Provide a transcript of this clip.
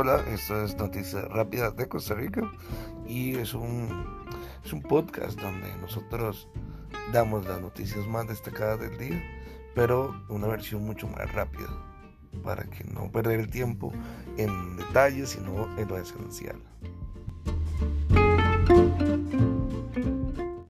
Hola, esto es Noticias Rápidas de Costa Rica y es un, es un podcast donde nosotros damos las noticias más destacadas del día, pero una versión mucho más rápida para que no perder el tiempo en detalles, sino en lo esencial.